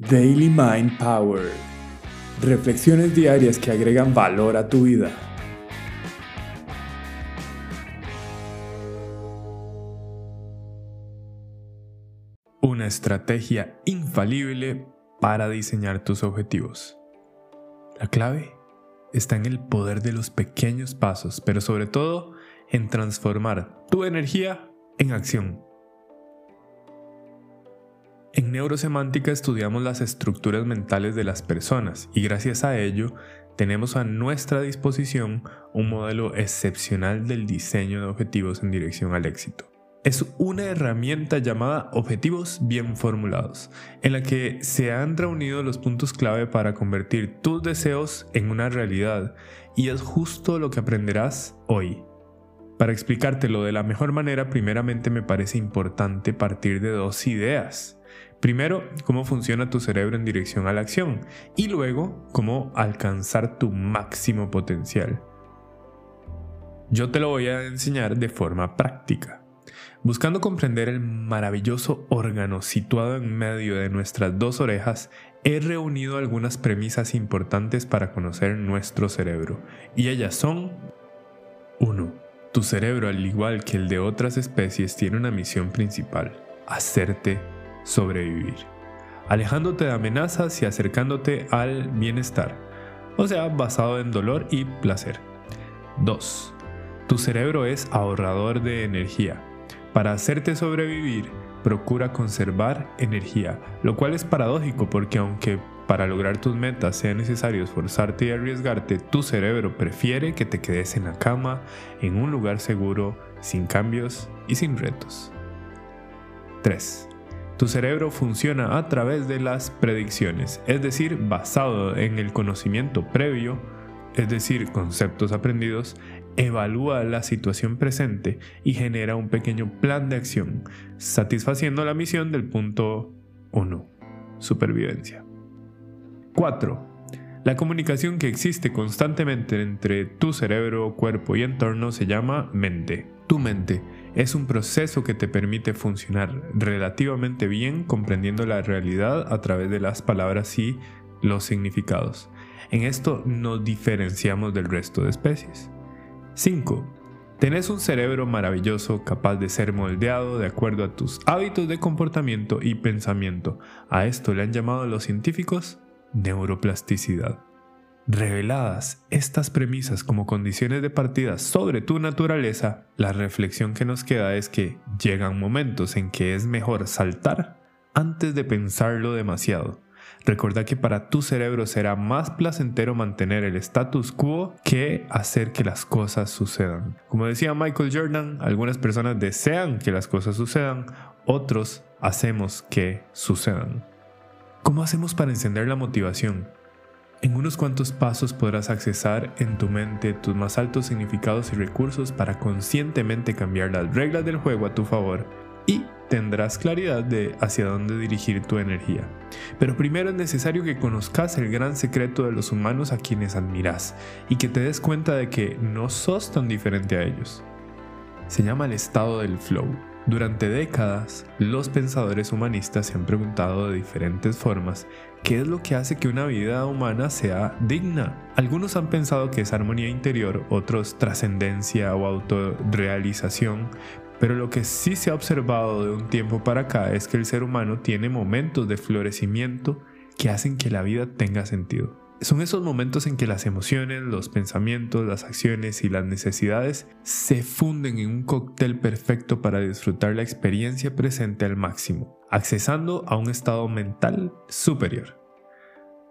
Daily Mind Power. Reflexiones diarias que agregan valor a tu vida. Una estrategia infalible para diseñar tus objetivos. La clave está en el poder de los pequeños pasos, pero sobre todo en transformar tu energía en acción. En neurosemántica estudiamos las estructuras mentales de las personas y gracias a ello tenemos a nuestra disposición un modelo excepcional del diseño de objetivos en dirección al éxito. Es una herramienta llamada objetivos bien formulados, en la que se han reunido los puntos clave para convertir tus deseos en una realidad y es justo lo que aprenderás hoy. Para explicártelo de la mejor manera, primeramente me parece importante partir de dos ideas. Primero, cómo funciona tu cerebro en dirección a la acción y luego, cómo alcanzar tu máximo potencial. Yo te lo voy a enseñar de forma práctica. Buscando comprender el maravilloso órgano situado en medio de nuestras dos orejas, he reunido algunas premisas importantes para conocer nuestro cerebro, y ellas son 1. Tu cerebro, al igual que el de otras especies, tiene una misión principal, hacerte sobrevivir, alejándote de amenazas y acercándote al bienestar, o sea, basado en dolor y placer. 2. Tu cerebro es ahorrador de energía. Para hacerte sobrevivir, procura conservar energía, lo cual es paradójico porque aunque para lograr tus metas sea necesario esforzarte y arriesgarte, tu cerebro prefiere que te quedes en la cama, en un lugar seguro, sin cambios y sin retos. 3. Tu cerebro funciona a través de las predicciones, es decir, basado en el conocimiento previo, es decir, conceptos aprendidos, evalúa la situación presente y genera un pequeño plan de acción, satisfaciendo la misión del punto 1, supervivencia. 4. La comunicación que existe constantemente entre tu cerebro, cuerpo y entorno se llama mente. Tu mente es un proceso que te permite funcionar relativamente bien comprendiendo la realidad a través de las palabras y los significados. En esto nos diferenciamos del resto de especies. 5. Tenés un cerebro maravilloso capaz de ser moldeado de acuerdo a tus hábitos de comportamiento y pensamiento. A esto le han llamado los científicos neuroplasticidad. Reveladas estas premisas como condiciones de partida sobre tu naturaleza, la reflexión que nos queda es que llegan momentos en que es mejor saltar antes de pensarlo demasiado. Recuerda que para tu cerebro será más placentero mantener el status quo que hacer que las cosas sucedan. Como decía Michael Jordan, algunas personas desean que las cosas sucedan, otros hacemos que sucedan. ¿Cómo hacemos para encender la motivación? En unos cuantos pasos podrás accesar en tu mente tus más altos significados y recursos para conscientemente cambiar las reglas del juego a tu favor y tendrás claridad de hacia dónde dirigir tu energía. Pero primero es necesario que conozcas el gran secreto de los humanos a quienes admiras y que te des cuenta de que no sos tan diferente a ellos. Se llama el estado del flow durante décadas, los pensadores humanistas se han preguntado de diferentes formas qué es lo que hace que una vida humana sea digna. Algunos han pensado que es armonía interior, otros trascendencia o autorrealización, pero lo que sí se ha observado de un tiempo para acá es que el ser humano tiene momentos de florecimiento que hacen que la vida tenga sentido. Son esos momentos en que las emociones, los pensamientos, las acciones y las necesidades se funden en un cóctel perfecto para disfrutar la experiencia presente al máximo, accesando a un estado mental superior.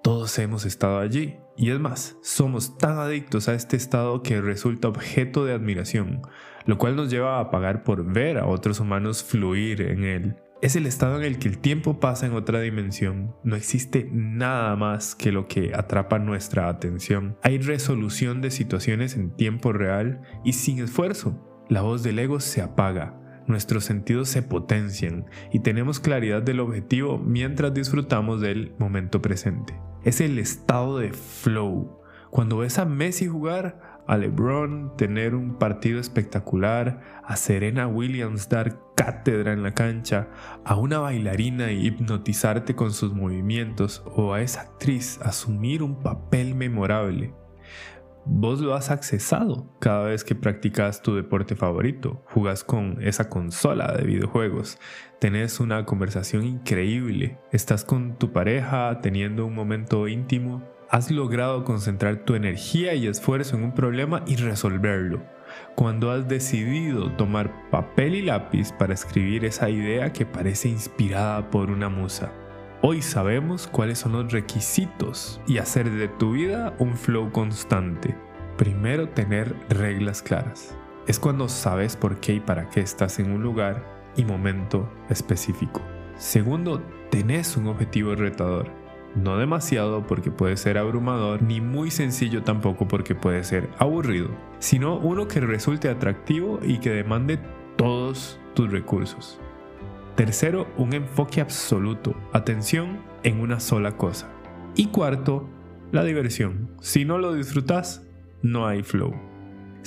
Todos hemos estado allí, y es más, somos tan adictos a este estado que resulta objeto de admiración, lo cual nos lleva a pagar por ver a otros humanos fluir en él. Es el estado en el que el tiempo pasa en otra dimensión. No existe nada más que lo que atrapa nuestra atención. Hay resolución de situaciones en tiempo real y sin esfuerzo. La voz del ego se apaga, nuestros sentidos se potencian y tenemos claridad del objetivo mientras disfrutamos del momento presente. Es el estado de flow. Cuando ves a Messi jugar, a LeBron tener un partido espectacular, a Serena Williams dar cátedra en la cancha, a una bailarina hipnotizarte con sus movimientos o a esa actriz asumir un papel memorable. Vos lo has accesado cada vez que practicas tu deporte favorito, jugas con esa consola de videojuegos, tenés una conversación increíble, estás con tu pareja teniendo un momento íntimo has logrado concentrar tu energía y esfuerzo en un problema y resolverlo. Cuando has decidido tomar papel y lápiz para escribir esa idea que parece inspirada por una musa. Hoy sabemos cuáles son los requisitos y hacer de tu vida un flow constante. Primero, tener reglas claras. Es cuando sabes por qué y para qué estás en un lugar y momento específico. Segundo, tenés un objetivo retador no demasiado porque puede ser abrumador, ni muy sencillo tampoco porque puede ser aburrido, sino uno que resulte atractivo y que demande todos tus recursos. Tercero, un enfoque absoluto, atención en una sola cosa. Y cuarto, la diversión. Si no lo disfrutas, no hay flow.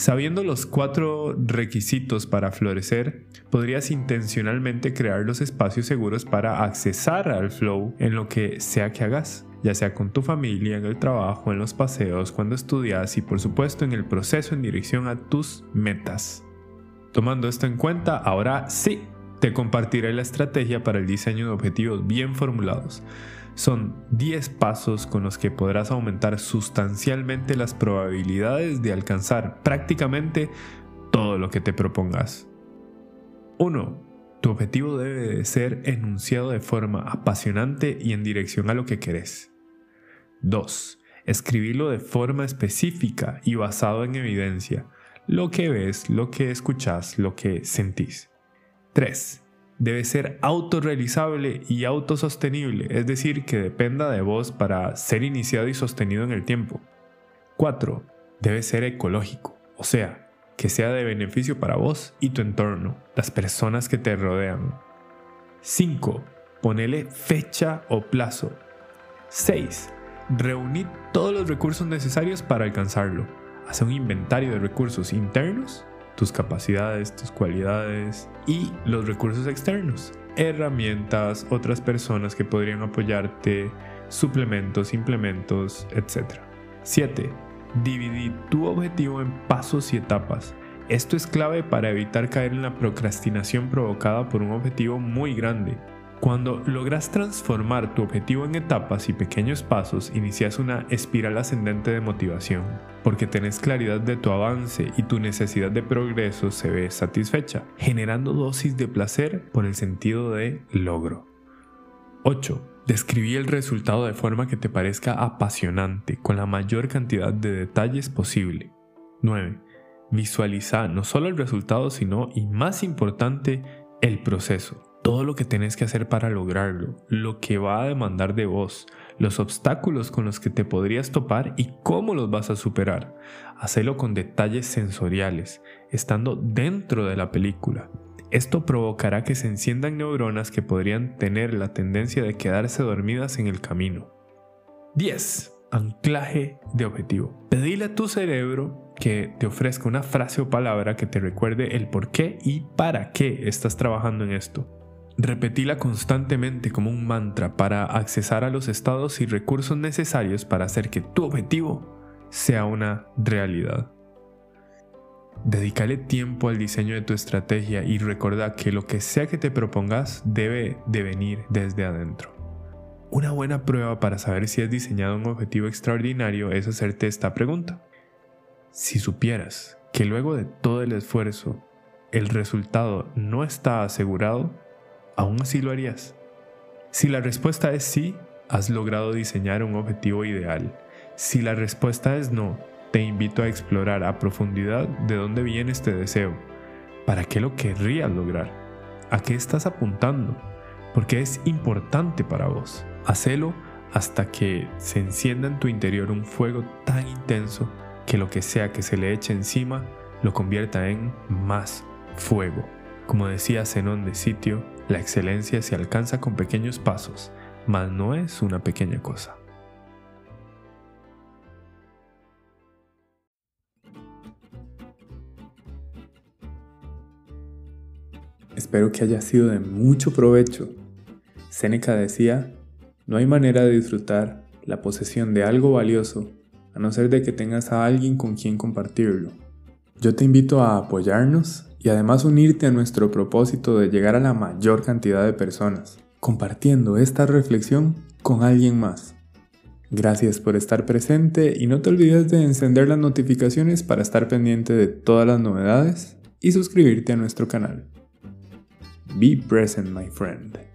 Sabiendo los cuatro requisitos para florecer, podrías intencionalmente crear los espacios seguros para accesar al flow en lo que sea que hagas, ya sea con tu familia, en el trabajo, en los paseos, cuando estudias y por supuesto en el proceso en dirección a tus metas. Tomando esto en cuenta, ahora sí, te compartiré la estrategia para el diseño de objetivos bien formulados son 10 pasos con los que podrás aumentar sustancialmente las probabilidades de alcanzar prácticamente todo lo que te propongas. 1. Tu objetivo debe de ser enunciado de forma apasionante y en dirección a lo que querés. 2. Escribirlo de forma específica y basado en evidencia, lo que ves, lo que escuchas, lo que sentís. 3 debe ser autorrealizable y autosostenible, es decir, que dependa de vos para ser iniciado y sostenido en el tiempo. 4. Debe ser ecológico, o sea, que sea de beneficio para vos y tu entorno, las personas que te rodean. 5. Ponele fecha o plazo. 6. Reunir todos los recursos necesarios para alcanzarlo. Hace un inventario de recursos internos tus capacidades, tus cualidades y los recursos externos, herramientas, otras personas que podrían apoyarte, suplementos, implementos, etc. 7. Dividir tu objetivo en pasos y etapas. Esto es clave para evitar caer en la procrastinación provocada por un objetivo muy grande. Cuando logras transformar tu objetivo en etapas y pequeños pasos, inicias una espiral ascendente de motivación, porque tenés claridad de tu avance y tu necesidad de progreso se ve satisfecha, generando dosis de placer por el sentido de logro. 8. Describí el resultado de forma que te parezca apasionante, con la mayor cantidad de detalles posible. 9. Visualiza no solo el resultado, sino, y más importante, el proceso todo lo que tenés que hacer para lograrlo, lo que va a demandar de vos, los obstáculos con los que te podrías topar y cómo los vas a superar. Hacelo con detalles sensoriales, estando dentro de la película. Esto provocará que se enciendan neuronas que podrían tener la tendencia de quedarse dormidas en el camino. 10. Anclaje de objetivo. Pedile a tu cerebro que te ofrezca una frase o palabra que te recuerde el por qué y para qué estás trabajando en esto. Repetila constantemente como un mantra para accesar a los estados y recursos necesarios para hacer que tu objetivo sea una realidad. Dedícale tiempo al diseño de tu estrategia y recuerda que lo que sea que te propongas debe de venir desde adentro. Una buena prueba para saber si has diseñado un objetivo extraordinario es hacerte esta pregunta. Si supieras que luego de todo el esfuerzo el resultado no está asegurado, ¿aún así lo harías? Si la respuesta es sí, has logrado diseñar un objetivo ideal. Si la respuesta es no, te invito a explorar a profundidad de dónde viene este deseo. ¿Para qué lo querrías lograr? ¿A qué estás apuntando? Porque es importante para vos. Hacelo hasta que se encienda en tu interior un fuego tan intenso que lo que sea que se le eche encima lo convierta en más fuego. Como decía Zenón de Sitio, la excelencia se alcanza con pequeños pasos, mas no es una pequeña cosa. Espero que haya sido de mucho provecho. Séneca decía, no hay manera de disfrutar la posesión de algo valioso a no ser de que tengas a alguien con quien compartirlo. Yo te invito a apoyarnos y además unirte a nuestro propósito de llegar a la mayor cantidad de personas, compartiendo esta reflexión con alguien más. Gracias por estar presente y no te olvides de encender las notificaciones para estar pendiente de todas las novedades y suscribirte a nuestro canal. Be present, my friend.